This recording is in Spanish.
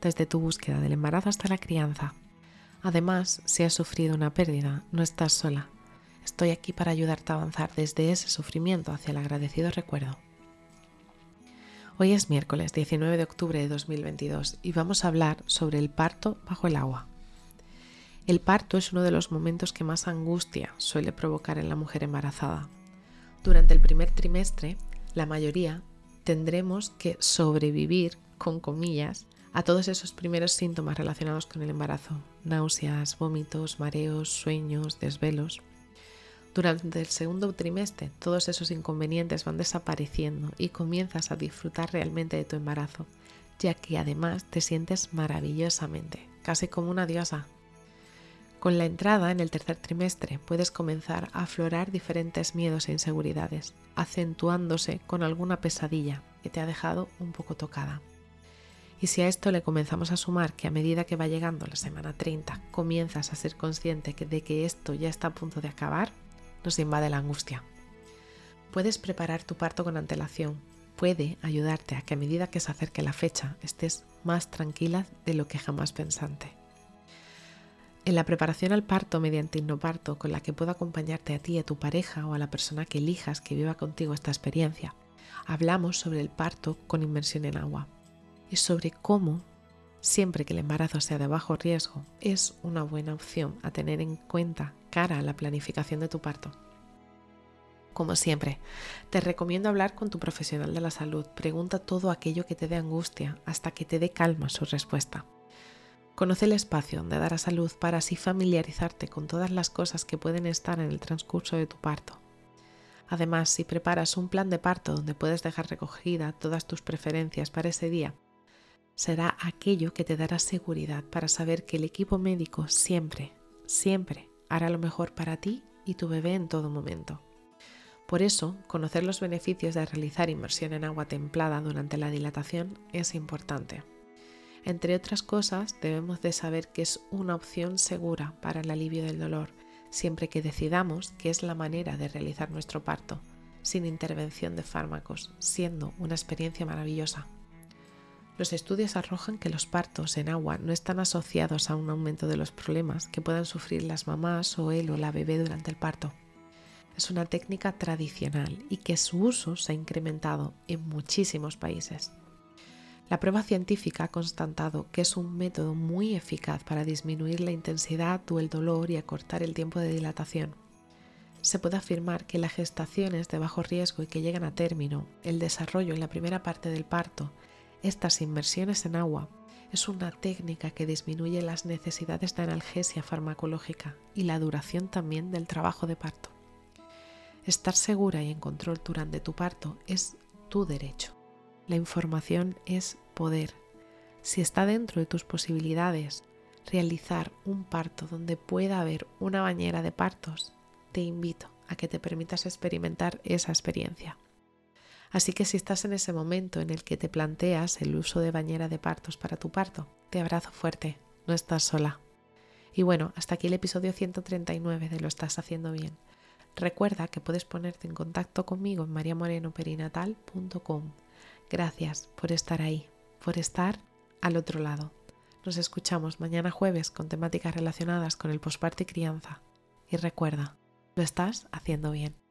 desde tu búsqueda del embarazo hasta la crianza. Además, si has sufrido una pérdida, no estás sola. Estoy aquí para ayudarte a avanzar desde ese sufrimiento hacia el agradecido recuerdo. Hoy es miércoles 19 de octubre de 2022 y vamos a hablar sobre el parto bajo el agua. El parto es uno de los momentos que más angustia suele provocar en la mujer embarazada. Durante el primer trimestre, la mayoría tendremos que sobrevivir, con comillas, a todos esos primeros síntomas relacionados con el embarazo, náuseas, vómitos, mareos, sueños, desvelos. Durante el segundo trimestre todos esos inconvenientes van desapareciendo y comienzas a disfrutar realmente de tu embarazo, ya que además te sientes maravillosamente, casi como una diosa. Con la entrada en el tercer trimestre puedes comenzar a aflorar diferentes miedos e inseguridades, acentuándose con alguna pesadilla que te ha dejado un poco tocada. Y si a esto le comenzamos a sumar que a medida que va llegando la semana 30 comienzas a ser consciente de que esto ya está a punto de acabar, nos invade la angustia. Puedes preparar tu parto con antelación. Puede ayudarte a que a medida que se acerque la fecha estés más tranquila de lo que jamás pensante. En la preparación al parto mediante hipnoparto con la que puedo acompañarte a ti, a tu pareja o a la persona que elijas que viva contigo esta experiencia, hablamos sobre el parto con inmersión en agua y sobre cómo, siempre que el embarazo sea de bajo riesgo, es una buena opción a tener en cuenta cara a la planificación de tu parto. Como siempre, te recomiendo hablar con tu profesional de la salud. Pregunta todo aquello que te dé angustia hasta que te dé calma su respuesta. Conoce el espacio donde darás salud para así familiarizarte con todas las cosas que pueden estar en el transcurso de tu parto. Además, si preparas un plan de parto donde puedes dejar recogida todas tus preferencias para ese día, será aquello que te dará seguridad para saber que el equipo médico siempre, siempre hará lo mejor para ti y tu bebé en todo momento. Por eso, conocer los beneficios de realizar inmersión en agua templada durante la dilatación es importante. Entre otras cosas, debemos de saber que es una opción segura para el alivio del dolor, siempre que decidamos que es la manera de realizar nuestro parto, sin intervención de fármacos, siendo una experiencia maravillosa. Los estudios arrojan que los partos en agua no están asociados a un aumento de los problemas que puedan sufrir las mamás o él o la bebé durante el parto. Es una técnica tradicional y que su uso se ha incrementado en muchísimos países. La prueba científica ha constatado que es un método muy eficaz para disminuir la intensidad o el dolor y acortar el tiempo de dilatación. Se puede afirmar que las gestaciones de bajo riesgo y que llegan a término, el desarrollo en la primera parte del parto estas inmersiones en agua es una técnica que disminuye las necesidades de analgesia farmacológica y la duración también del trabajo de parto. Estar segura y en control durante tu parto es tu derecho. La información es poder. Si está dentro de tus posibilidades realizar un parto donde pueda haber una bañera de partos, te invito a que te permitas experimentar esa experiencia. Así que si estás en ese momento en el que te planteas el uso de bañera de partos para tu parto, te abrazo fuerte, no estás sola. Y bueno, hasta aquí el episodio 139 de Lo estás haciendo bien. Recuerda que puedes ponerte en contacto conmigo en mariamorenoperinatal.com. Gracias por estar ahí, por estar al otro lado. Nos escuchamos mañana jueves con temáticas relacionadas con el posparto y crianza. Y recuerda, lo estás haciendo bien.